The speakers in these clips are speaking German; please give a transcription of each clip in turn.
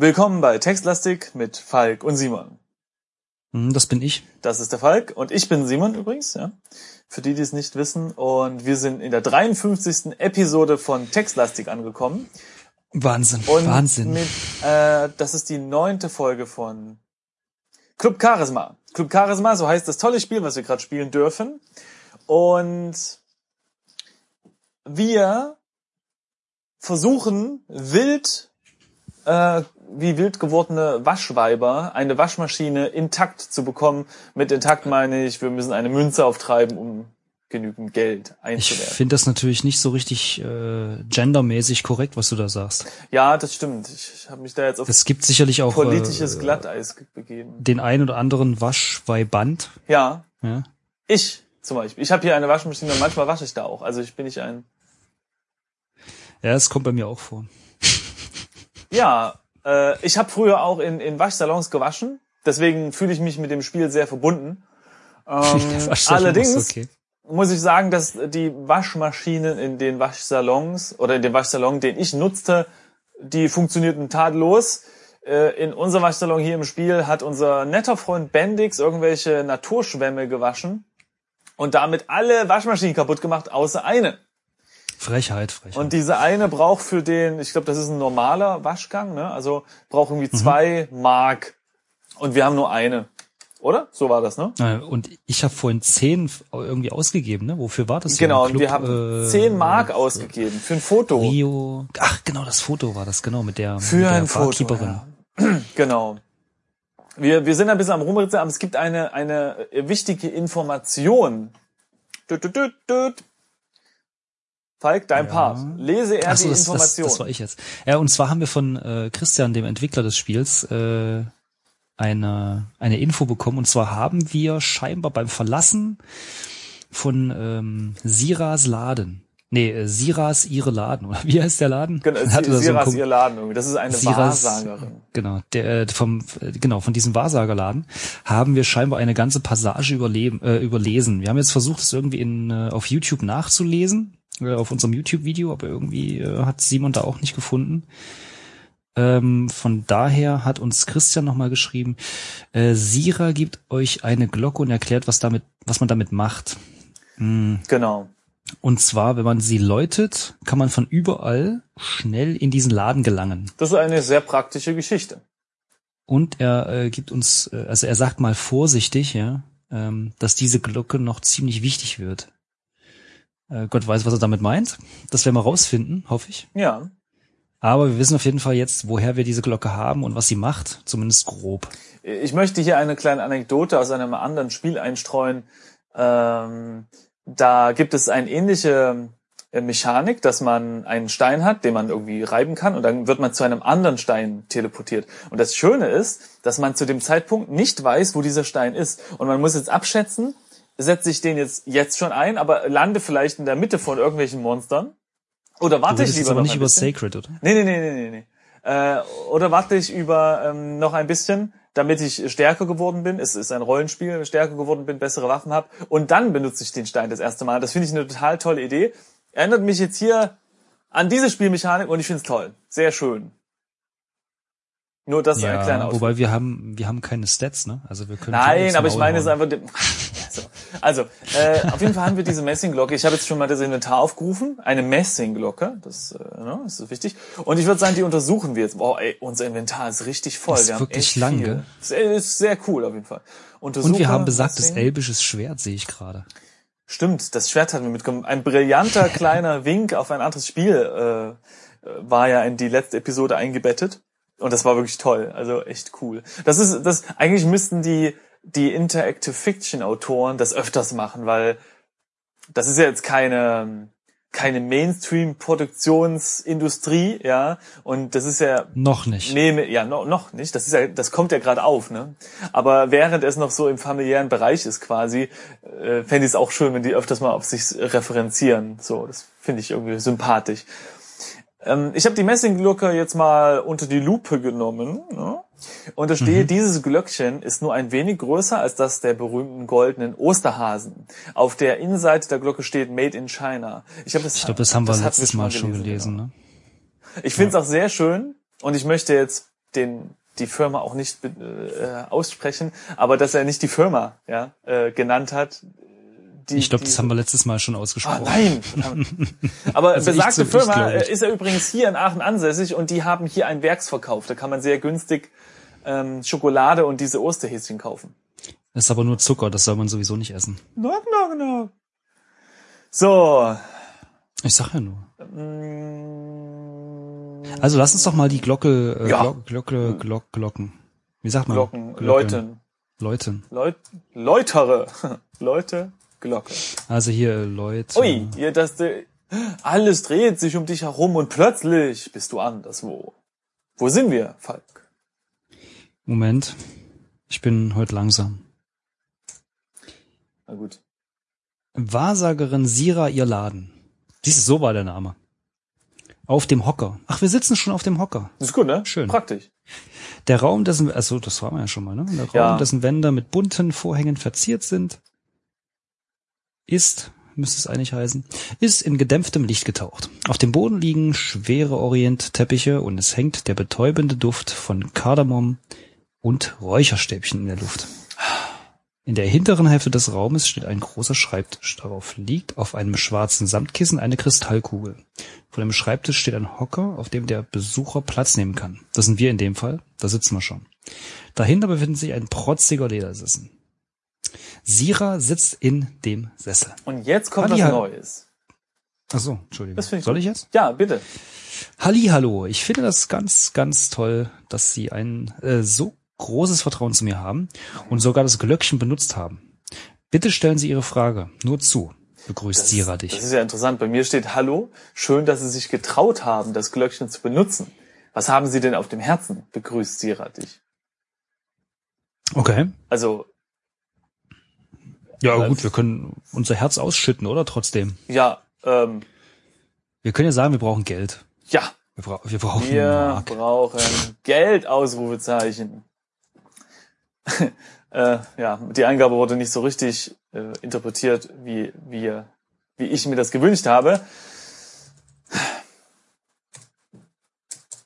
Willkommen bei Textlastik mit Falk und Simon. Hm, Das bin ich. Das ist der Falk und ich bin Simon übrigens, ja. Für die, die es nicht wissen. Und wir sind in der 53. Episode von Textlastik angekommen. Wahnsinn, Und Wahnsinn. Mit, äh, das ist die neunte Folge von Club Charisma. Club Charisma, so heißt das tolle Spiel, was wir gerade spielen dürfen. Und wir versuchen wild, äh, wie wild gewordene Waschweiber, eine Waschmaschine intakt zu bekommen. Mit intakt meine ich, wir müssen eine Münze auftreiben, um genügend Geld Ich einzuwerfen. finde das natürlich nicht so richtig äh, gendermäßig korrekt, was du da sagst. Ja, das stimmt. Ich, ich habe mich da jetzt auf Es gibt sicherlich auch politisches äh, Glatteis ge- begeben. den ein oder anderen Waschweiband. Ja, Ja. ich zum Beispiel. Ich habe hier eine Waschmaschine und manchmal wasche ich da auch. Also ich bin nicht ein. ja, es kommt bei mir auch vor. Ja, äh, ich habe früher auch in, in Waschsalons gewaschen. Deswegen fühle ich mich mit dem Spiel sehr verbunden. Ähm, allerdings okay. muss ich sagen, dass die Waschmaschinen in den Waschsalons oder in dem Waschsalon, den ich nutzte, die funktionierten tadellos. Äh, In unserem Waschsalon hier im Spiel hat unser netter Freund Bendix irgendwelche Naturschwämme gewaschen und damit alle Waschmaschinen kaputt gemacht, außer eine. Frechheit, Frechheit. Und diese eine braucht für den, ich glaube, das ist ein normaler Waschgang, ne? Also braucht irgendwie zwei Mark. Und wir haben nur eine. Oder? So war das, ne? Äh, und ich habe vorhin zehn irgendwie ausgegeben, ne? Wofür war das? Genau, und wir Club, haben äh, zehn Mark ausgegeben für ein Foto. Rio. Ach, genau, das Foto war das, genau, mit der, Für mit der ein Foto. Ja. Genau. Wir, wir sind ein bisschen am Rumritzen, aber es gibt eine, eine wichtige Information. Düt, düt, düt, düt. Falk, dein Ja. Part. Lese er so, die das, das, Information. das war ich jetzt. Ja, und zwar haben wir von äh, Christian, dem Entwickler des Spiels, äh, eine, eine Info bekommen. Und zwar haben wir scheinbar beim Verlassen von ähm, Siras Laden, nee, äh, Siras ihre Laden, oder wie heißt der Laden? Genau, Hatte so Siras Kom- ihr Laden irgendwie. Das ist eine Siras- Wahrsagerin. Genau, der äh, vom äh, genau von diesem Wahrsagerladen haben wir scheinbar eine ganze Passage überleben, äh, überlesen. Wir haben jetzt versucht, es irgendwie in äh, auf YouTube nachzulesen, äh, auf unserem YouTube-Video, aber irgendwie äh, hat Simon da auch nicht gefunden. Ähm, von daher hat uns Christian nochmal geschrieben, äh, Sira gibt euch eine Glocke und erklärt, was damit, was man damit macht. Genau. Und zwar, wenn man sie läutet, kann man von überall schnell in diesen Laden gelangen. Das ist eine sehr praktische Geschichte. Und er äh, gibt uns, äh, also er sagt mal vorsichtig, ja, ähm, dass diese Glocke noch ziemlich wichtig wird. Äh, Gott weiß, was er damit meint. Das werden wir rausfinden, hoffe ich. Ja. Aber wir wissen auf jeden Fall jetzt, woher wir diese Glocke haben und was sie macht, zumindest grob. Ich möchte hier eine kleine Anekdote aus einem anderen Spiel einstreuen. Ähm, da gibt es eine ähnliche äh, Mechanik, dass man einen Stein hat, den man irgendwie reiben kann und dann wird man zu einem anderen Stein teleportiert. Und das Schöne ist, dass man zu dem Zeitpunkt nicht weiß, wo dieser Stein ist. Und man muss jetzt abschätzen, setze ich den jetzt jetzt schon ein, aber lande vielleicht in der Mitte von irgendwelchen Monstern. Oder warte ich lieber aber noch nicht ein über bisschen? Sacred, oder? Nee, nee, nee, nee, nee, nee. Äh, oder warte ich über ähm, noch ein bisschen, damit ich stärker geworden bin. Es ist ein Rollenspiel, stärker geworden bin, bessere Waffen habe. Und dann benutze ich den Stein das erste Mal. Das finde ich eine total tolle Idee. Erinnert mich jetzt hier an diese Spielmechanik und ich finde es toll. Sehr schön. Nur das ist ein kleiner Ja, Ausflug. wobei wir haben, wir haben keine Stats, ne? Also wir können Nein, aber ich meine es einfach. dem- So. Also, äh, auf jeden Fall haben wir diese Messingglocke. Ich habe jetzt schon mal das Inventar aufgerufen. Eine Messingglocke, das, äh, ne, das ist wichtig. Und ich würde sagen, die untersuchen wir jetzt. Boah, ey, unser Inventar ist richtig voll. Ist wir haben wirklich lang, viel. gell? Das ist sehr cool auf jeden Fall. Untersuche, Und wir haben besagtes Messing. elbisches Schwert, sehe ich gerade. Stimmt, das Schwert hatten wir mitgenommen. Ein brillanter kleiner Wink auf ein anderes Spiel äh, äh, war ja in die letzte Episode eingebettet. Und das war wirklich toll. Also echt cool. Das ist, das, eigentlich müssten die, die Interactive Fiction Autoren das öfters machen, weil das ist ja jetzt keine, keine Mainstream-Produktionsindustrie, ja. Und das ist ja Noch nicht. Nee, ja, no, noch nicht. Das ist ja, das kommt ja gerade auf, ne? Aber während es noch so im familiären Bereich ist quasi, äh, fände ich es auch schön, wenn die öfters mal auf sich referenzieren. So, das finde ich irgendwie sympathisch. Ähm, ich habe die Messingglocke jetzt mal unter die Lupe genommen. Ne? Und da steht, dieses Glöckchen ist nur ein wenig größer als das der berühmten goldenen Osterhasen. Auf der Innenseite der Glocke steht Made in China. Ich, hab das, Ich glaube, das haben wir hatten letztes schon Mal schon gelesen, genau. ne? Ich finde es auch sehr schön und ich möchte jetzt den die Firma auch nicht äh, aussprechen, aber dass er nicht die Firma ja, äh, genannt hat. Die, ich glaube, das haben wir letztes Mal schon ausgesprochen. Ah, nein. aber also besagte so, Firma ich, ist er übrigens hier in Aachen ansässig und die haben hier einen Werksverkauf. Da kann man sehr günstig ähm, Schokolade und diese Osterhäschen kaufen. Das ist aber nur Zucker, das soll man sowieso nicht essen. Knock, knock, knock. So. Ich sag ja nur. Also lass uns doch mal die Glocke, äh, ja. Glocke, Glocke, Glock, Glocken. Wie sagt man? Glocken, Glocken. Läuten. Läuten. Läut, Läutere. Leute, Glocke. Also hier, Leute. Ui, hier, das, alles dreht sich um dich herum und plötzlich bist du anderswo. Wo sind wir, Falk? Moment. Ich bin heute langsam. Na gut. Wahrsagerin Sira ihr Laden. Siehst so war der Name. Auf dem Hocker. Ach, wir sitzen schon auf dem Hocker. Das ist gut, ne? Schön. Praktisch. Der Raum, dessen, also das waren wir ja schon mal, ne? Der Raum, ja. dessen Wände mit bunten Vorhängen verziert sind, ist, müsste es eigentlich heißen, ist in gedämpftem Licht getaucht. Auf dem Boden liegen schwere Orientteppiche und es hängt der betäubende Duft von Kardamom und Räucherstäbchen in der Luft. In der hinteren Hälfte des Raumes steht ein großer Schreibtisch. Darauf liegt auf einem schwarzen Samtkissen eine Kristallkugel. Vor dem Schreibtisch steht ein Hocker, auf dem der Besucher Platz nehmen kann. Das sind wir in dem Fall. Da sitzen wir schon. Dahinter befindet sich ein protziger Ledersissen. Sira sitzt in dem Sessel. Und jetzt kommt Halli, was Neues. Ach so, Entschuldigung. Soll ich, ich jetzt? Ja, bitte. Halli, hallo. Ich finde das ganz, ganz toll, dass Sie ein äh, so großes Vertrauen zu mir haben und sogar das Glöckchen benutzt haben. Bitte stellen Sie Ihre Frage. Nur zu. Begrüßt das, Sira dich. Das ist ja interessant. Bei mir steht Hallo. Schön, dass Sie sich getraut haben, das Glöckchen zu benutzen. Was haben Sie denn auf dem Herzen? Begrüßt Sira dich. Okay. Also. Ja, gut, wir können unser Herz ausschütten, oder? Trotzdem. Ja, ähm. Wir können ja sagen, wir brauchen Geld. Ja. Wir, bra wir brauchen Wir Mark. brauchen Geld, Ausrufezeichen. äh, ja, die Eingabe wurde nicht so richtig äh, interpretiert, wie, wie, wie ich mir das gewünscht habe.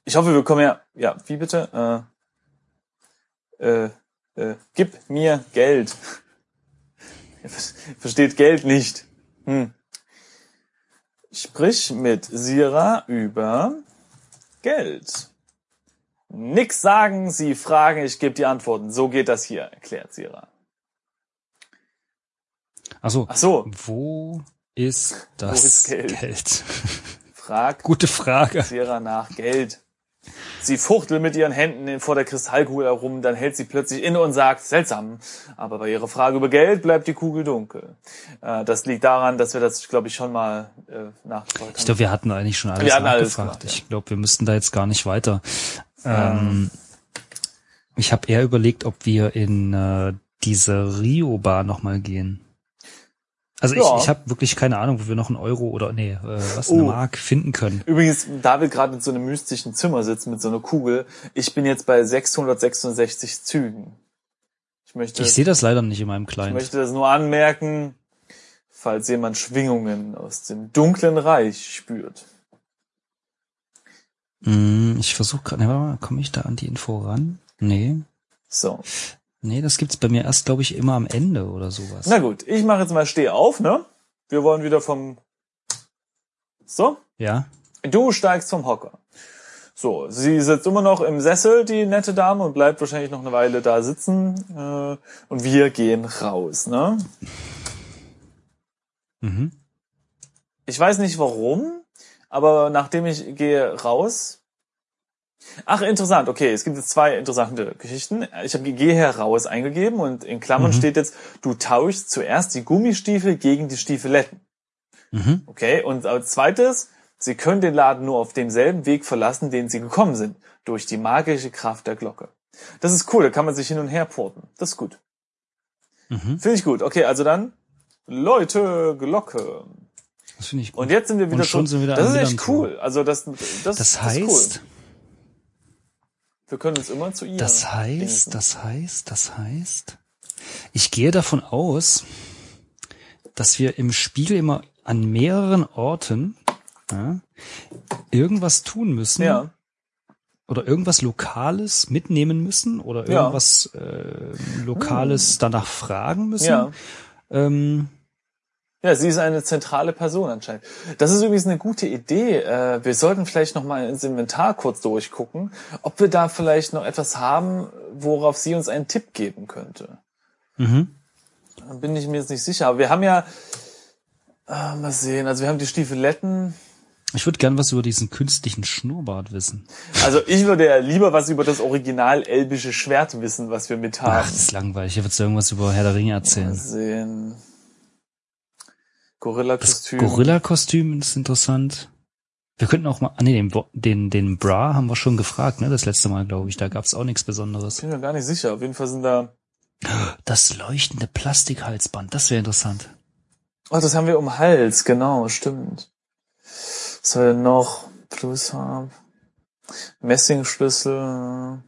Ich hoffe, wir kommen ja, ja, wie bitte? Äh, äh, äh, gib mir Geld. Versteht Geld nicht. Hm. Sprich mit Sira über Geld. Nix sagen, Sie fragen, ich gebe die Antworten. So geht das hier, erklärt Sira. Ach so. Ach so. Wo ist das Wo ist Geld? Geld? Frag Gute Frage. Sira nach Geld. Sie fuchtelt mit ihren Händen vor der Kristallkugel herum, dann hält sie plötzlich inne und sagt, seltsam, aber bei ihrer Frage über Geld bleibt die Kugel dunkel. Äh, das liegt daran, dass wir das, glaube ich, schon mal äh, nachgefragt haben. Ich glaube, wir hatten eigentlich schon alles wir nachgefragt. Alles gemacht, ja. Ich glaube, wir müssten da jetzt gar nicht weiter. Ähm, ich habe eher überlegt, ob wir in äh, diese Rio-Bar nochmal gehen. Also ja. ich, ich habe wirklich keine Ahnung, wo wir noch einen Euro oder nee, äh, was oh. eine Mark finden können. Übrigens, da wir gerade in so einem mystischen Zimmer sitzen mit so einer Kugel, ich bin jetzt bei 666 Zügen. Ich möchte. Ich sehe das leider nicht in meinem Client. Ich möchte das nur anmerken, falls jemand Schwingungen aus dem dunklen Reich spürt. Mm, ich versuche gerade, komme ich da an die Info ran? Nee. So. Nee, das gibt's bei mir erst, glaube ich, immer am Ende oder sowas. Na gut, ich mache jetzt mal Steh auf, ne? Wir wollen wieder vom... So? Ja. Du steigst vom Hocker. So, sie sitzt immer noch im Sessel, die nette Dame, und bleibt wahrscheinlich noch eine Weile da sitzen. Äh, und wir gehen raus, ne? Mhm. Ich weiß nicht warum, aber nachdem ich gehe raus. Ach, interessant, okay, es gibt jetzt zwei interessante Geschichten. Ich habe Geh heraus eingegeben und in Klammern mhm. steht jetzt, du tauschst zuerst die Gummistiefel gegen die Stiefeletten. Mhm. Okay, und als zweites, sie können den Laden nur auf demselben Weg verlassen, den sie gekommen sind, durch die magische Kraft der Glocke. Das ist cool, da kann man sich hin und her porten. Das ist gut. Mhm. Finde ich gut. Okay, also dann, Leute, Glocke. Das finde ich gut. Und jetzt sind wir wieder schon sind wieder Das ist echt cool. Also das, das, das heißt, das cool. Wir können uns immer zu ihr. Das heißt, denken. das heißt, das heißt, ich gehe davon aus, dass wir im Spiel immer an mehreren Orten ja, irgendwas tun müssen, ja. oder irgendwas Lokales mitnehmen müssen oder Ja. irgendwas äh, Lokales danach fragen müssen. Ja. Ähm, Ja, sie ist eine zentrale Person anscheinend. Das ist übrigens eine gute Idee. Äh, Wir sollten vielleicht noch mal ins Inventar kurz durchgucken, ob wir da vielleicht noch etwas haben, worauf sie uns einen Tipp geben könnte. mhm. Da bin ich mir jetzt nicht sicher. Aber wir haben ja, äh, mal sehen, also wir haben die Stiefeletten. Ich würde gern was über diesen künstlichen Schnurrbart wissen. Also ich würde ja lieber was über das original elbische Schwert wissen, was wir mit Ach, haben. das ist langweilig. Hier würdest du irgendwas über Herr der Ringe Mal erzählen. sehen. Gorilla-Kostüm. Gorilla-Kostüm ist interessant. Wir könnten auch mal, ah nee, den, den, den Bra haben wir schon gefragt, ne, das letzte Mal, glaube ich. Da gab's auch nichts Besonderes. Bin mir gar nicht sicher. Auf jeden Fall sind da. Das leuchtende Plastikhalsband, das wäre interessant. Oh, das haben wir um Hals, genau, stimmt. Was haben wir denn noch? Plusfarb. Messingschlüssel.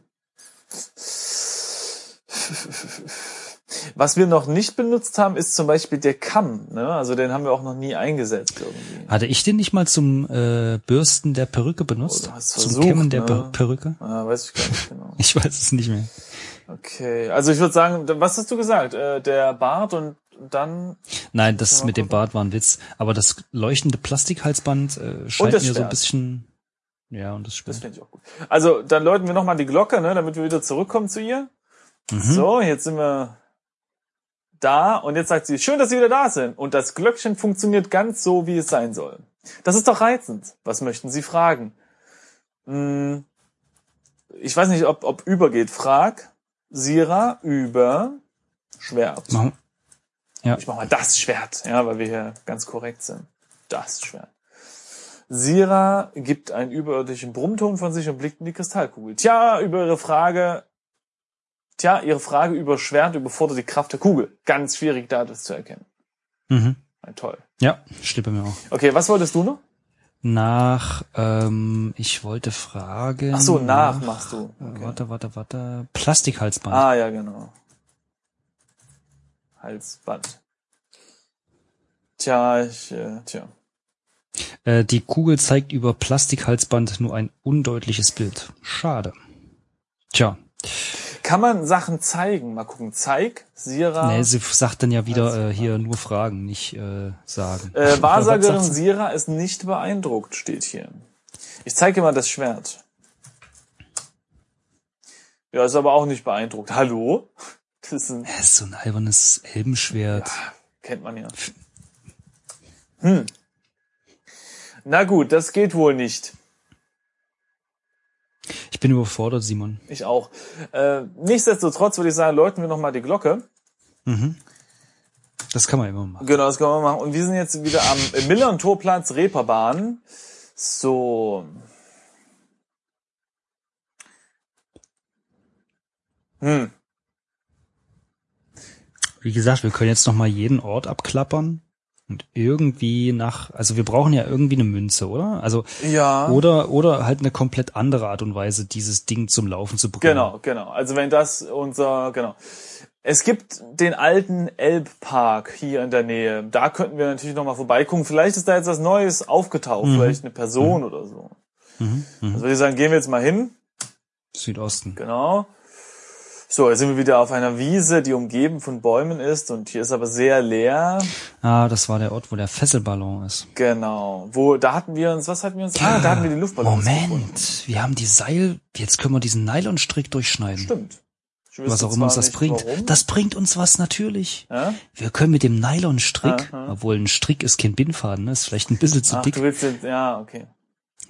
Was wir noch nicht benutzt haben, ist zum Beispiel der Kamm. Ne? Also den haben wir auch noch nie eingesetzt irgendwie. Hatte ich den nicht mal zum äh, Bürsten der Perücke benutzt? Oh, zum versucht, Kämmen der ne? Per- Perücke? Ah, weiß ich gar nicht genau. Ich weiß es nicht mehr. Okay, also ich würde sagen, was hast du gesagt? Äh, der Bart und dann Nein, das mit dem. Bart war ein Witz. Aber das leuchtende Plastikhalsband äh, scheint das mir so ein bisschen. Ja, und das Das Schwert. finde ich auch gut. Also, dann läuten wir nochmal die Glocke, ne, damit wir wieder zurückkommen zu ihr. Mhm. So, jetzt sind wir da und jetzt sagt sie, schön, dass Sie wieder da sind. Und das Glöckchen funktioniert ganz so, wie es sein soll. Das ist doch reizend. Was möchten Sie fragen? Hm, ich weiß nicht, ob, ob übergeht. Frag Sira über Schwert. Machen- Ja. Ich mach mal das Schwert, ja, weil wir hier ganz korrekt sind. Das Schwert. Sira gibt einen überirdischen Brummton von sich und blickt in die Kristallkugel. Tja, über ihre Frage, tja, ihre Frage über Schwert überfordert die Kraft der Kugel. Ganz schwierig, da das zu erkennen. Mhm. Ja, toll. Ja, bei mir auch. Okay, was wolltest du noch? Nach, ähm, ich wollte fragen. Ach so, nach machst du. Okay. Warte, warte, warte. Plastikhalsband. Ah, ja, genau. Halsband. Tja, ich, äh, tja. Äh, die Kugel zeigt über Plastikhalsband nur ein undeutliches Bild. Schade. Tja, Kann man Sachen zeigen? Mal gucken. Zeig, Sira. nee, sie sagt dann ja wieder äh, hier nur Fragen, nicht äh, sagen. Äh, Wahrsagerin? Sira ist nicht beeindruckt, steht hier. Ich zeige mal das Schwert. Ja, ist aber auch nicht beeindruckt. Hallo? Das ist ein, Das ist so ein albernes Elbenschwert. kennt man ja. Hm. Na gut, das geht wohl nicht. Ich bin überfordert, Simon. Ich auch. Äh, nichtsdestotrotz würde ich sagen, läuten wir nochmal die Glocke. Mhm. Das kann man immer machen. Genau, das können wir machen. Und wir sind jetzt wieder am Millern-Torplatz Reeperbahn. So. Hm. Wie gesagt, wir können jetzt noch mal jeden Ort abklappern und irgendwie nach, also wir brauchen ja irgendwie eine Münze, oder? Also Ja. oder oder halt eine komplett andere Art und Weise, dieses Ding zum Laufen zu bekommen. Genau, genau. Also wenn das unser, genau. Es gibt den alten Elbpark hier in der Nähe. Da könnten wir natürlich nochmal vorbeigucken. Vielleicht ist da jetzt was Neues aufgetaucht. Vielleicht eine Person oder so. Mhm. Mhm. Also würde ich sagen, gehen wir jetzt mal hin. Südosten. Genau. So, jetzt sind wir wieder auf einer Wiese, die umgeben von Bäumen ist und hier ist aber sehr leer. Ah, das war der Ort, wo der Fesselballon ist. Genau. Wo, da hatten wir uns, was hatten wir uns? Ah, da hatten wir die Luftballons gefunden. Moment, wir haben die Seil, jetzt können wir diesen Nylonstrick durchschneiden. Stimmt. Was auch immer uns das bringt. Warum. Das bringt uns was natürlich. ja? Wir können mit dem Nylonstrick, obwohl ein Strick ist kein Bindfaden, ne, ist vielleicht ein bisschen zu Ach, dick, du willst ja, okay.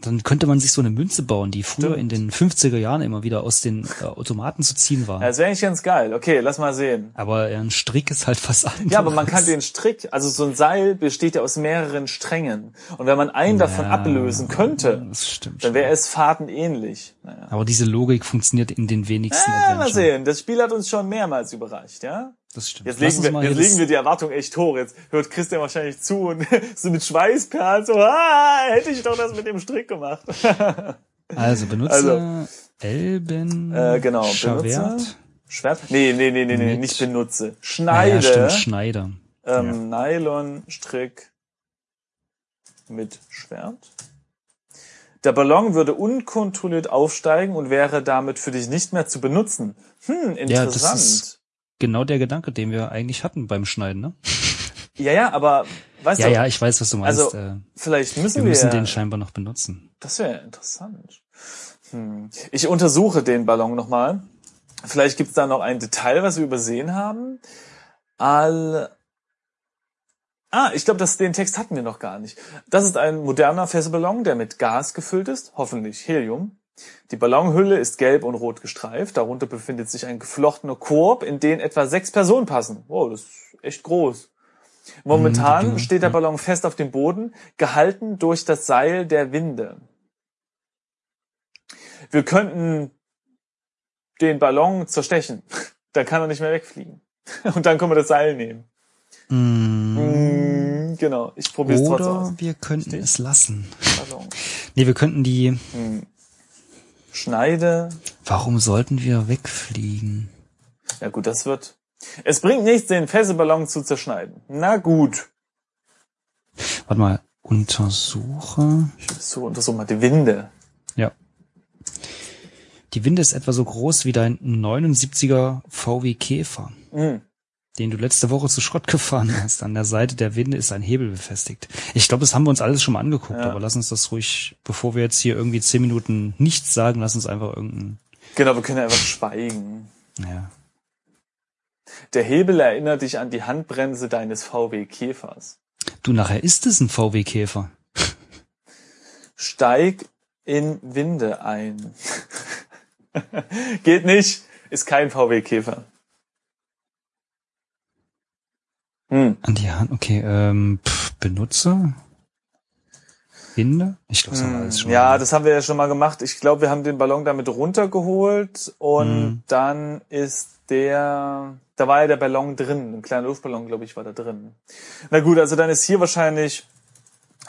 Dann könnte man sich so eine Münze bauen, die früher Stimmt. in den 50er Jahren immer wieder aus den äh, Automaten zu ziehen war. Ja, das wäre eigentlich ganz geil. Okay, lass mal sehen. aber ein Strick ist halt was anderes. Ja, aber man kann den Strick, also so ein Seil besteht ja aus mehreren Strängen. Und wenn man einen davon Ja, ablösen könnte, stimmt. dann wäre es fadenähnlich. Naja. aber diese Logik funktioniert in den wenigsten Ah, mal sehen. Das Spiel hat uns schon mehrmals überrascht, ja? Das stimmt. Jetzt legen, wir, jetzt legen wir die Erwartung echt hoch. Jetzt hört Christian wahrscheinlich zu und so mit Schweißperlen so, ah, hätte ich doch das mit dem Strick gemacht. Also benutze Also, Elben Äh, genau, Schwert. benutze. Schwert? Nee, nee, nee, nee, nee, nicht benutze. Ah, ja, Schneide. stimmt, Schneider. ähm, Nylonstrick mit Schwert. Der Ballon würde unkontrolliert aufsteigen und wäre damit für dich nicht mehr zu benutzen. Hm, interessant. Ja, das ist genau der Gedanke, den wir eigentlich hatten beim Schneiden, ne? Ja, ja, aber weißt Ja, du, ja, ich weiß, was du meinst. also äh, vielleicht müssen wir wir, müssen den scheinbar noch benutzen. das wäre interessant. Hm. Ich untersuche den Ballon nochmal. Vielleicht gibt's da noch ein Detail, was wir übersehen haben. All Ah, ich glaube, den Text hatten wir noch gar nicht. Das ist ein moderner Fässerballon, der mit Gas gefüllt ist, hoffentlich Helium. Die Ballonhülle ist gelb und rot gestreift. Darunter befindet sich ein geflochtener Korb, in den etwa sechs Personen passen. Wow, das ist echt groß. Momentan Mhm, steht der. Ballon fest auf dem Boden, gehalten durch das Seil der Winde. Wir könnten den Ballon zerstechen. Dann kann er nicht mehr wegfliegen. Und dann können wir das Seil nehmen. Mm, Mm, genau, ich probiere es trotzdem aus. Oder wir könnten Richtig. es lassen. Ballon. Nee, wir könnten die. Schneide. Warum sollten wir wegfliegen? Ja gut, das wird. Es bringt nichts, den Fässeballon zu zerschneiden. Na gut. Warte mal, untersuche. So, untersuch mal die Winde. Ja. Die Winde ist etwa so groß wie dein 79er VW Käfer, Hm. Den du letzte Woche zu Schrott gefahren hast. An der Seite der Winde ist ein Hebel befestigt. Ich glaube, das haben wir uns alles schon mal angeguckt, Ja. aber lass uns das ruhig, bevor wir jetzt hier irgendwie zehn Minuten nichts sagen, lass uns einfach irgendein, Genau, wir können einfach schweigen. naja. Der Hebel erinnert dich an die Handbremse deines VW Käfers. Du, nachher ist es ein VW Käfer. Steig in Winde ein. Geht nicht, ist kein VW Käfer. Hm. An die Hand, okay, ähm, pff, benutze? Winde? Ich glaube, das haben wir alles schon Hm. Ja, mal. das haben wir ja schon mal gemacht. Ich glaube, wir haben den Ballon damit runtergeholt und Mhm. dann ist der, da war ja der Ballon drin, ein kleiner Luftballon, glaube ich, war da drin. Na gut, also dann ist hier wahrscheinlich,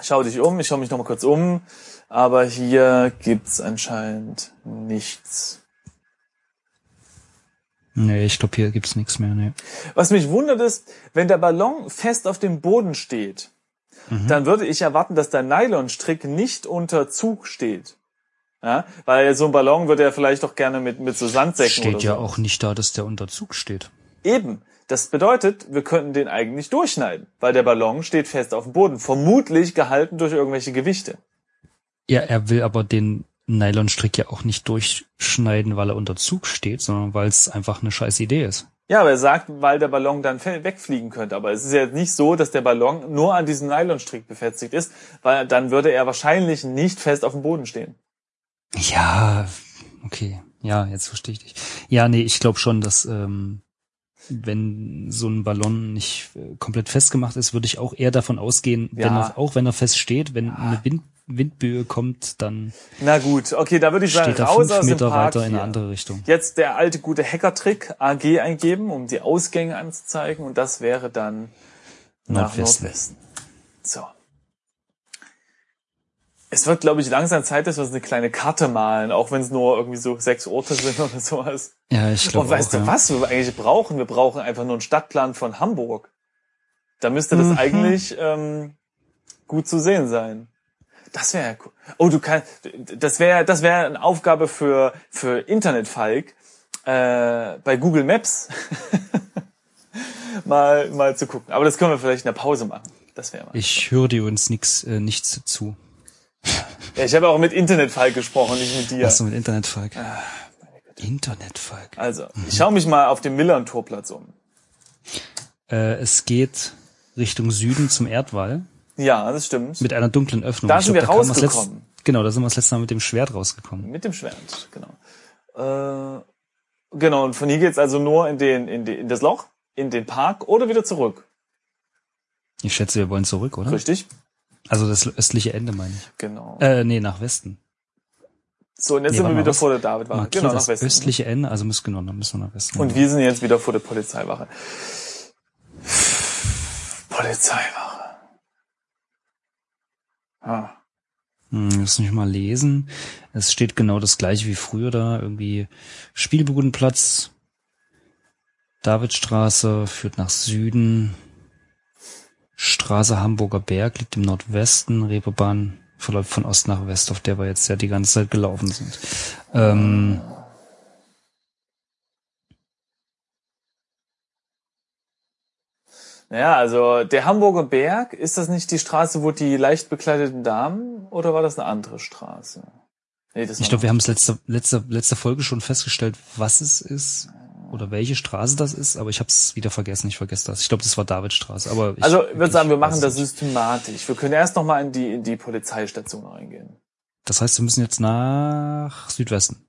schau dich um, ich schaue mich noch mal kurz um, aber hier gibt's anscheinend nichts. Nee, ich glaube, hier gibt's nichts mehr, nee. Was mich wundert ist, wenn der Ballon fest auf dem Boden steht, Mhm. dann würde ich erwarten, dass der Nylonstrick nicht unter Zug steht. Ja, weil so ein Ballon würde er vielleicht auch gerne mit, mit so Sandsäcken Steht oder ja so. auch nicht da, dass der unter Zug steht. Eben. Das bedeutet, wir könnten den eigentlich durchschneiden, weil der Ballon steht fest auf dem Boden, vermutlich gehalten durch irgendwelche Gewichte. Ja, er will aber den Nylonstrick ja auch nicht durchschneiden, weil er unter Zug steht, sondern weil es einfach eine scheiß Idee ist. Ja, aber er sagt, weil der Ballon dann wegfliegen könnte. Aber es ist ja nicht so, dass der Ballon nur an diesem Nylonstrick befestigt ist, weil dann würde er wahrscheinlich nicht fest auf dem Boden stehen. Ja, okay. Ja, jetzt verstehe ich dich. Ja, nee, ich glaube schon, dass ähm, wenn so ein Ballon nicht äh, komplett festgemacht ist, würde ich auch eher davon ausgehen, wenn Ja. er, auch wenn er fest steht, wenn eine Wind, Windböe kommt, dann Na gut, okay, da würde ich sagen, raus fünf aus dem Meter Park weiter in eine andere Richtung. Jetzt der alte gute Hackertrick AG eingeben, um die Ausgänge anzuzeigen und das wäre dann nach Nordwesten. Nordwesten. So. Es wird, glaube ich, langsam Zeit, dass wir uns eine kleine Karte malen, auch wenn es nur irgendwie so sechs Orte sind oder sowas. Ja, ich glaube Und weißt auch, du, ja. was wir eigentlich brauchen? Wir brauchen einfach nur einen Stadtplan von Hamburg. Da müsste das Mhm. eigentlich ähm, gut zu sehen sein. Das wäre cool. Oh, du kannst, das wäre, das wäre eine Aufgabe für für Internetfalk äh, bei Google Maps mal mal zu gucken. Aber das können wir vielleicht in der Pause machen. Das wäre mal. Ich höre dir uns nix, äh, nichts zu. Ja, ich habe auch mit Internetfalk gesprochen, nicht mit dir. Was du mit Internetfalk? Ah, Internetfalk. Also, ich schaue mich mal auf dem Millern-Torplatz um. Äh, es geht Richtung Süden zum Erdwall Ja, das stimmt. mit einer dunklen Öffnung. Da sind glaub, wir das rausgekommen. Letzt, genau, da sind wir das letzte Mal mit dem Schwert rausgekommen. Mit dem Schwert, genau. Äh, genau, und von hier geht's also nur in, den, in, den, in das Loch, in den Park oder wieder zurück. Ich schätze, wir wollen zurück, oder? Richtig? Also das östliche Ende meine ich. Genau. Äh, nee, nach Westen. so, und jetzt nee, sind wir wieder was? vor der David war. Markier Genau, nach das Westen. östliche Ende, also müssen genau, dann müssen wir nach Westen. Und wir sind jetzt wieder vor der Polizeiwache. Polizeiwache. Ah. Hm, muss nicht mal lesen. Es steht genau das gleiche wie früher da. Irgendwie Spielbudenplatz, Davidstraße führt nach Süden. Straße Hamburger Berg liegt im Nordwesten. Reeperbahn verläuft von Ost nach West, auf der wir jetzt ja die ganze Zeit gelaufen sind. Ähm, Naja, also der Hamburger Berg, ist das nicht die Straße, wo die leicht bekleideten Damen oder war das eine andere Straße? Nee, das ich glaube, wir haben es letzte, letzte, letzte Folge schon festgestellt, was es ist oder welche Straße das ist, aber ich habe es wieder vergessen. Ich vergesse das. Ich glaube, das war Davidstraße. Aber ich, also ich würde sagen, wir machen das systematisch. Wir können erst noch mal in die in die Polizeistation reingehen. Das heißt, wir müssen jetzt nach Südwesten.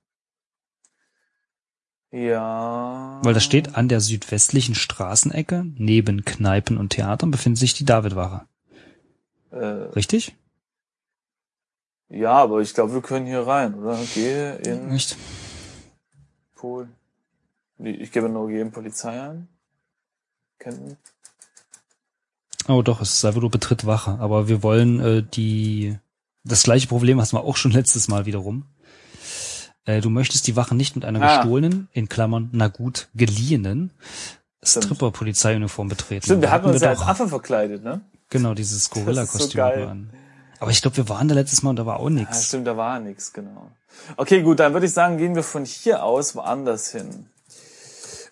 Ja. Weil da steht, an der südwestlichen Straßenecke, neben Kneipen und Theatern, befindet sich die Davidwache. Äh, Richtig? Ja, aber ich glaube, wir können hier rein, oder? Gehe in Nicht. Pol. Ich gebe nur gegen Polizei ein. Kennen. Oh doch, es ist nur Betritt Wache. Aber wir wollen äh, die das gleiche Problem hatten wir auch schon letztes Mal wiederum. Äh, du möchtest die Wache nicht mit einer Ah. gestohlenen, in Klammern, na gut, geliehenen. Stripper-Polizeiuniform betreten. Stimmt, wir Da hatten uns ja als Affe verkleidet, ne? Genau, dieses Gorilla-Kostüm wir an. Aber ich glaube, wir waren da letztes Mal und da war auch Ja, nichts. stimmt, da war nix, genau. Okay, gut, dann würde ich sagen, gehen wir von hier aus woanders hin.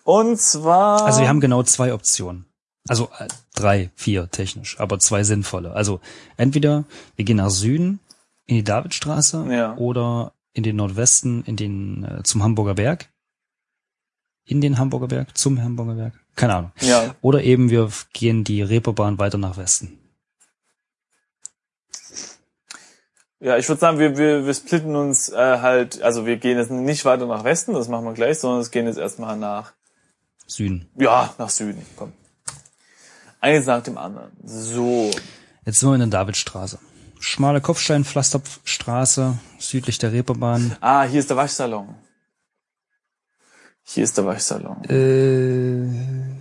Und zwar. Also wir haben genau zwei Optionen. Also äh, drei, vier technisch, aber zwei sinnvolle. Also entweder wir gehen nach Süden in die Davidstraße Ja. oder in den Nordwesten, in den äh, zum Hamburger Berg. In den Hamburger Berg, zum Hamburger Berg. Keine Ahnung. Ja. Oder eben wir gehen die Reeperbahn weiter nach Westen. Ja, ich würde sagen, wir, wir, wir splitten uns äh, halt, also wir gehen jetzt nicht weiter nach Westen, das machen wir gleich, sondern es gehen jetzt erstmal nach, Süden. ja, nach Süden. Komm. Eines nach dem anderen. So. Jetzt sind wir in der Davidstraße. Schmale Kopfsteinpflasterstraße, südlich der Reeperbahn. Ah, hier ist der Waschsalon. Hier ist der Waschsalon. Äh,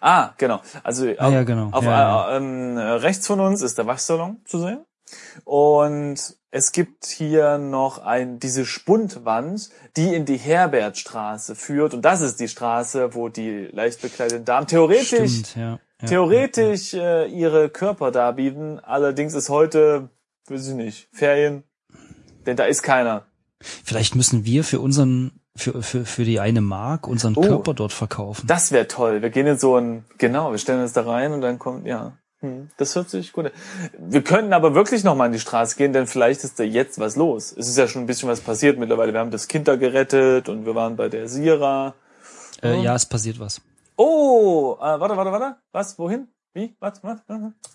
Ah, genau. Also Ah, auf, ja, genau. auf Ja, äh, ähm, rechts von uns ist der Waschsalon zu sehen. Und es gibt hier noch ein, diese Spundwand, die in die Herbertstraße führt. Und das ist die Straße, wo die leicht bekleideten Damen theoretisch, stimmt, ja. ja. Theoretisch äh, ihre Körper darbieten. Allerdings ist heute, weiß ich nicht, Ferien. Denn da ist keiner. Vielleicht müssen wir für unseren, für, für, für die eine Mark unseren Oh. Körper dort verkaufen. Das wäre toll. Wir gehen in so ein, genau, wir stellen uns da rein und dann kommt, ja. Hm, Das hört sich gut an. Wir könnten aber wirklich noch mal in die Straße gehen, denn vielleicht ist da jetzt was los. Es ist ja schon ein bisschen was passiert mittlerweile. Wir haben das Kind da gerettet und wir waren bei der Sira. Äh, ja, es passiert was. Oh, äh, warte, warte, warte. Was? Wohin? Wie? Was? Was?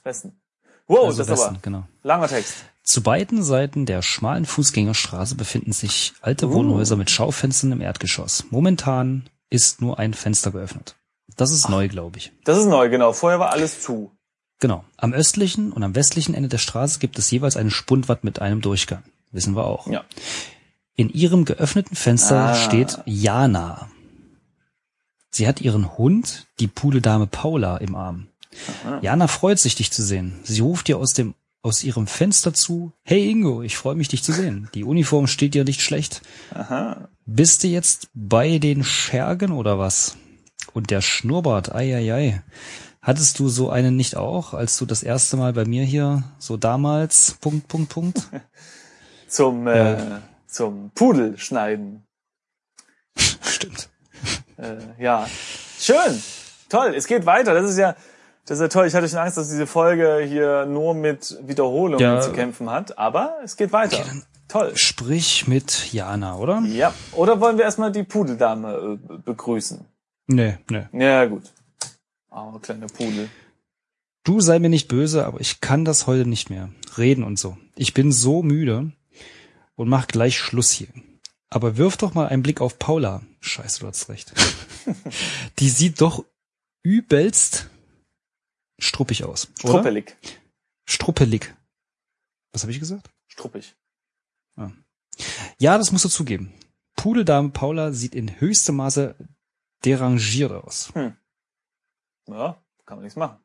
Westen. Wow, also das ist Westen, aber genau. langer Text. Zu beiden Seiten der schmalen Fußgängerstraße befinden sich alte Uh. Wohnhäuser mit Schaufenstern im Erdgeschoss. Momentan ist nur ein Fenster geöffnet. Das ist neu, glaube ich. Das ist neu, genau. Vorher war alles zu. Genau. Am östlichen und am westlichen Ende der Straße gibt es jeweils eine Spundwand mit einem Durchgang. Wissen wir auch. Ja. In ihrem geöffneten Fenster Ah. steht Jana. Sie hat ihren Hund, die Pudeldame Paula, im Arm. Jana freut sich, dich zu sehen. Sie ruft dir aus dem aus ihrem Fenster zu, hey Ingo, ich freue mich, dich zu sehen. Die Uniform steht dir nicht schlecht. Aha. Bist du jetzt bei den Schergen oder was? Und der Schnurrbart, ei, ei, ei. Hattest du so einen nicht auch, als du das erste Mal bei mir hier, so damals, Punkt, Punkt, Punkt? Zum, äh, zum Pudel schneiden. Stimmt. Äh, ja. Schön. Toll. Es geht weiter. Das ist ja, das ist ja toll. Ich hatte schon Angst, dass diese Folge hier nur mit Wiederholungen Ja. zu kämpfen hat. Aber es geht weiter. Okay, toll. Sprich mit Jana, oder? Ja. Oder wollen wir erstmal die Pudeldame äh, begrüßen? Nee, nee. Ja, gut. Oh, kleine Pudel. Du sei mir nicht böse, aber ich kann das heute nicht mehr. Reden und so. Ich bin so müde und mach gleich Schluss hier. Aber wirf doch mal einen Blick auf Paula. Scheiße, du hast recht. Die sieht doch übelst struppig aus. Oder? Struppelig. Struppelig. Was habe ich gesagt? Struppig. Ja, das musst du zugeben. Pudeldame Paula sieht in höchstem Maße derangiert aus. Ja, kann man nichts machen.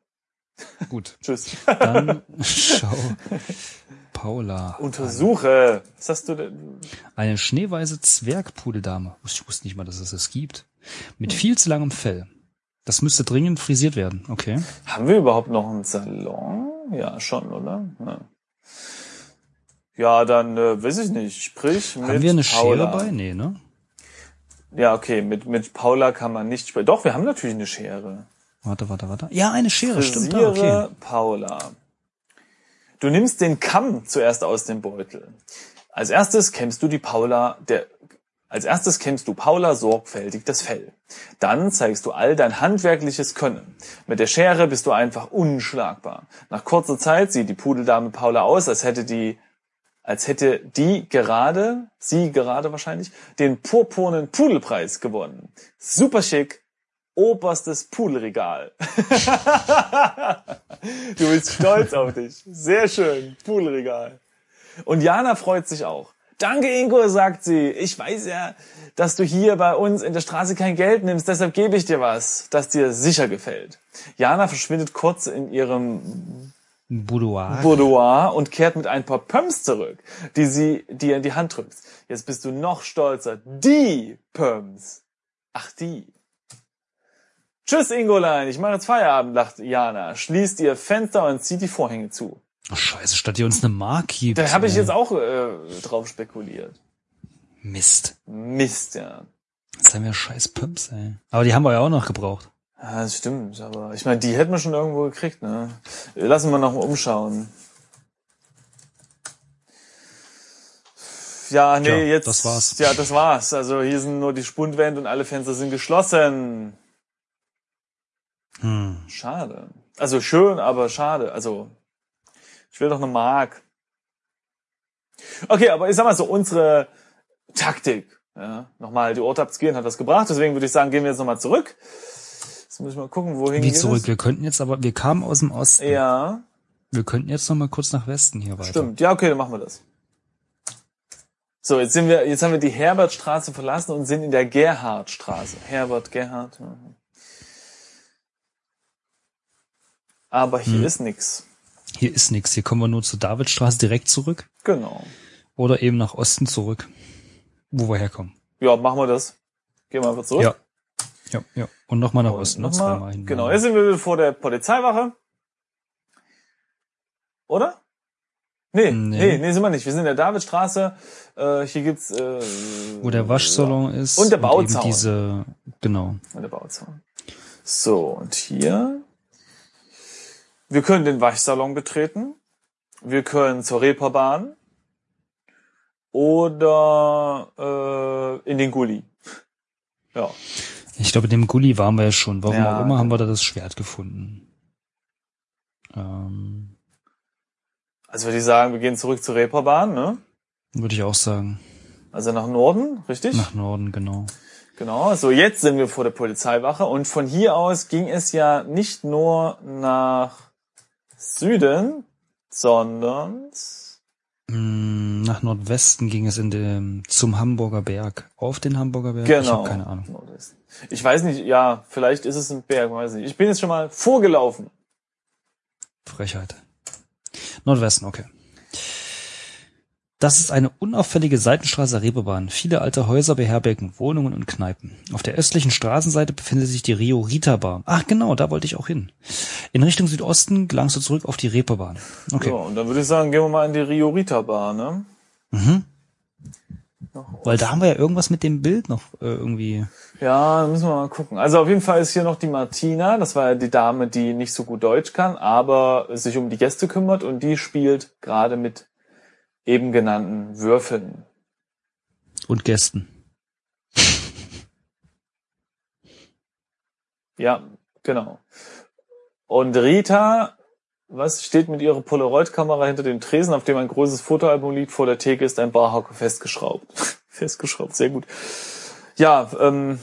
Gut, Tschüss. dann schau Paula. Untersuche. Was hast du denn? Eine schneeweiße Zwergpudeldame. Ich wusste nicht mal, dass es das gibt. Mit viel zu langem Fell. Das müsste dringend frisiert werden. Okay. Haben wir überhaupt noch einen Salon? Ja, schon, oder? Ja. Ja, dann äh, weiß ich nicht. Sprich mit Haben wir eine Paula. Schere bei? Nee, ne? Ja, okay, mit, mit Paula kann man nicht sprechen. Doch, wir haben natürlich eine Schere. Warte, warte, warte. Ja, eine Schere, stimmt. Frisiere Ah, okay. Paula. Du nimmst den Kamm zuerst aus dem Beutel. Als erstes kämmst du die Paula, der, als erstes kämmst du Paula sorgfältig das Fell. Dann zeigst du all dein handwerkliches Können. Mit der Schere bist du einfach unschlagbar. Nach kurzer Zeit sieht die Pudeldame Paula aus, als hätte die als hätte die gerade, sie gerade wahrscheinlich, den purpurnen Pudelpreis gewonnen. Super schick, oberstes Pudelregal. du bist stolz auf dich. Sehr schön, Pudelregal. Und Jana freut sich auch. Danke, Ingo, sagt sie. Ich weiß ja, dass du hier bei uns in der Straße kein Geld nimmst, deshalb gebe ich dir was, das dir sicher gefällt. Jana verschwindet kurz in ihrem Boudoir. Boudoir und kehrt mit ein paar Pumps zurück, die sie dir in die Hand drückt. Jetzt bist du noch stolzer. Die Pumps. Ach, die. Tschüss, Ingolein. Ich mache jetzt Feierabend, lacht Jana, schließt ihr Fenster und zieht die Vorhänge zu. oh, scheiße, statt ihr uns eine Mark gibt. Da habe ich ey. jetzt auch äh, drauf spekuliert. Mist. Mist, ja. Jetzt haben wir scheiß Pumps, ey. Aber die haben wir ja auch noch gebraucht. Ja, das stimmt, aber ich meine, die hätten wir schon irgendwo gekriegt, ne? Lassen wir noch mal umschauen. Ja, nee, Tja, jetzt. das war's. Ja, das war's. Also hier sind nur die Spundwände und alle Fenster sind geschlossen. Hm. Schade. Also schön, aber schade. Also, ich will doch eine Mark. Okay, aber ich sag mal so, unsere Taktik, ja, nochmal, die Ortabs gehen hat das gebracht, deswegen würde ich sagen, gehen wir jetzt nochmal zurück. Jetzt muss ich mal gucken, wohin Wie zurück? es? Wir könnten jetzt aber, wir kamen aus dem Osten. Ja, Wir könnten jetzt noch mal kurz nach Westen hier weiter. stimmt. Ja, okay, dann machen wir das. So, jetzt sind wir, jetzt haben wir die Herbertstraße verlassen und sind in der Gerhardstraße. Herbert, Gerhard. mhm. Aber hier Hm. ist nix. Hier ist nichts. Hier kommen wir nur zur Davidstraße direkt zurück Genau. oder eben nach Osten zurück, wo wir herkommen. Ja, machen wir das. Gehen wir einfach zurück. Ja. Ja, ja. Und nochmal nach Und Osten, nochmal- Zweimal hin. Genau, jetzt sind wir vor der Polizeiwache. Oder? Nee, Nee. nee, nee, sind wir nicht. Wir sind in der Davidstraße. Äh, hier gibt's äh, Wo der Waschsalon ist. Und der Bauzaun. diese, genau. Und der Bauzaun. So, und hier. Wir können den Waschsalon betreten. Wir können zur Reeperbahn. Oder äh, in den Gully. Ja. Ich glaube, in dem Gully waren wir ja schon. Warum Ja, auch immer haben wir da das Schwert gefunden. Ähm, Also würde ich sagen, wir gehen zurück zur Reeperbahn, ne? würde ich auch sagen. Also nach Norden, richtig? Nach Norden, genau. Genau, so jetzt sind wir vor der Polizeiwache und von hier aus ging es ja nicht nur nach Süden, sondern Mm, Nach Nordwesten ging es in dem, zum Hamburger Berg. Auf den Hamburger Berg? Ich genau. habe keine Ahnung. Ich weiß nicht, ja, vielleicht ist es ein Berg, weiß nicht. Ich bin jetzt schon mal vorgelaufen. Frechheit. Nordwesten, okay. Das ist eine unauffällige Seitenstraße der Reeperbahn. Viele alte Häuser beherbergen Wohnungen und Kneipen. Auf der östlichen Straßenseite befindet sich die Rio Rita Bar. Ach genau, da wollte ich auch hin. In Richtung Südosten gelangst du zurück auf die Reeperbahn. Okay. So, und dann würde ich sagen, gehen wir mal in die Rio Rita Bar, ne? Mhm. Weil da haben wir ja irgendwas mit dem Bild noch äh, irgendwie. Ja, müssen wir mal gucken. Also auf jeden Fall ist hier noch die Martina. Das war ja die Dame, die nicht so gut Deutsch kann, aber sich um die Gäste kümmert und die spielt gerade mit eben genannten Würfeln. Und Gästen. Ja, genau. Und Rita, was steht mit ihrer Polaroid-Kamera hinter dem Tresen, auf dem ein großes Fotoalbum liegt, vor der Theke ist ein Barhocker festgeschraubt. festgeschraubt, sehr gut. Ja, ähm,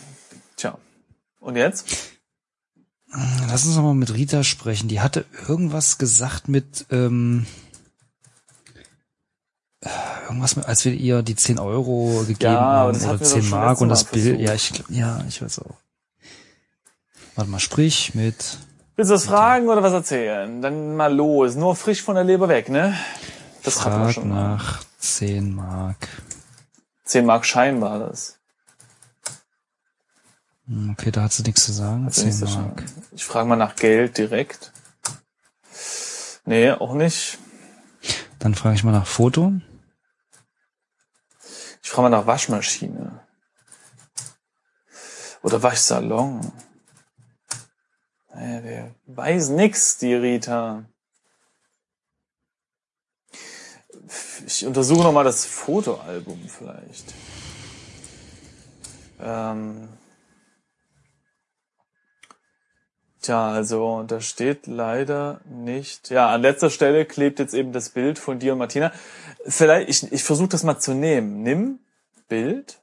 tja. Und jetzt? Lass uns noch mal mit Rita sprechen. Die hatte irgendwas gesagt mit ähm, äh, irgendwas mit, als wir ihr die 10 Euro gegeben Ja, haben oder hatten wir doch 10 schon Mark und das Bild. Ja, ich ja, ich weiß auch. Warte mal, sprich mit Willst du was fragen oder was erzählen? Dann mal los. Nur frisch von der Leber weg, ne? Das hatten wir Frag schon nach 10 Mark. 10 Mark Schein war das. Hm, Okay, da hat sie nichts zu sagen. Also 10 nicht so Mark. Ich frage mal nach Geld direkt. Nee, auch nicht. Dann frage ich mal nach Foto. Ich frage mal nach Waschmaschine. Oder Waschsalon. Naja, der weiß nix, die Rita. Ich untersuche noch mal das Fotoalbum vielleicht. Ähm Tja, also da steht leider nicht. Ja, an letzter Stelle klebt jetzt eben das Bild von dir und Martina. Vielleicht, ich, ich versuche das mal zu nehmen. Nimm Bild.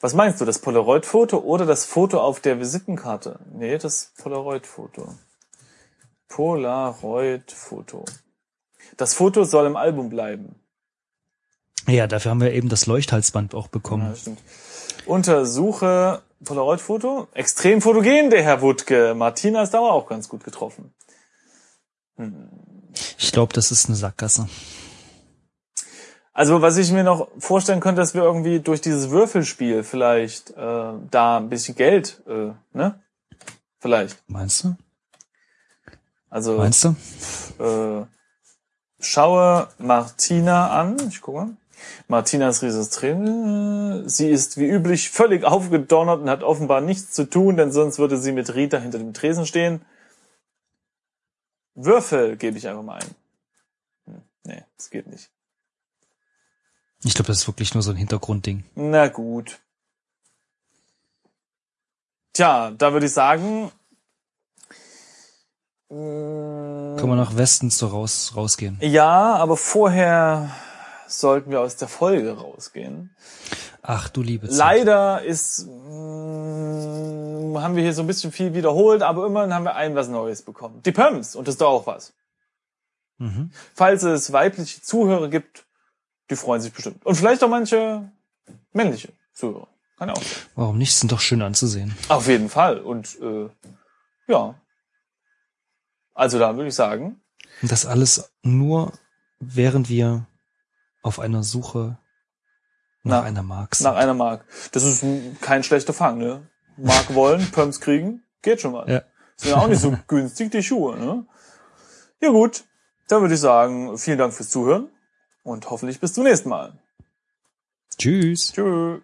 Was meinst du, das Polaroid-Foto oder das Foto auf der Visitenkarte? Nee, das Polaroid-Foto. Polaroid-Foto. Das Foto soll im Album bleiben. Ja, dafür haben wir eben das Leuchthalsband auch bekommen. Ja, stimmt. Untersuche Polaroid-Foto. Extrem fotogen, der Herr Wutke. Martina ist aber auch ganz gut getroffen. Ich glaube, das ist eine Sackgasse. Also was ich mir noch vorstellen könnte, dass wir irgendwie durch dieses Würfelspiel vielleicht äh, da ein bisschen Geld, äh, ne? Vielleicht. Meinst du? Also Meinst du? äh, schaue Martina an. Ich gucke mal. Martina ist Rieses Trainer. Sie ist wie üblich völlig aufgedonnert und hat offenbar nichts zu tun, denn sonst würde sie mit Rita hinter dem Tresen stehen. Würfel gebe ich einfach mal ein. Hm, nee, das geht nicht. Ich glaube, das ist wirklich nur so ein Hintergrundding. Na gut. Tja, da würde ich sagen. Können wir nach Westen so raus, rausgehen? Ja, aber vorher sollten wir aus der Folge rausgehen. Ach du liebe Zeit. Leider ist, mh, haben wir hier so ein bisschen viel wiederholt, aber immerhin haben wir ein was Neues bekommen. Die Pumps, und das ist doch auch was. Mhm. Falls es weibliche Zuhörer gibt, die freuen sich bestimmt. Und vielleicht auch manche männliche Zuhörer. Kann auch sein. Warum nicht? Sind doch schön anzusehen. Auf jeden Fall. Und äh, ja. Also da würde ich sagen, Und das alles nur, während wir auf einer Suche nach Na, einer Mark nach einer Mark. Das ist ein- kein schlechter Fang, ne? Mark wollen, Pumps kriegen, geht schon mal. Ja. Sind ja auch nicht so günstig, die Schuhe, ne? Ja gut, dann würde ich sagen, vielen Dank fürs Zuhören und hoffentlich bis zum nächsten Mal. Tschüss. Tschüss.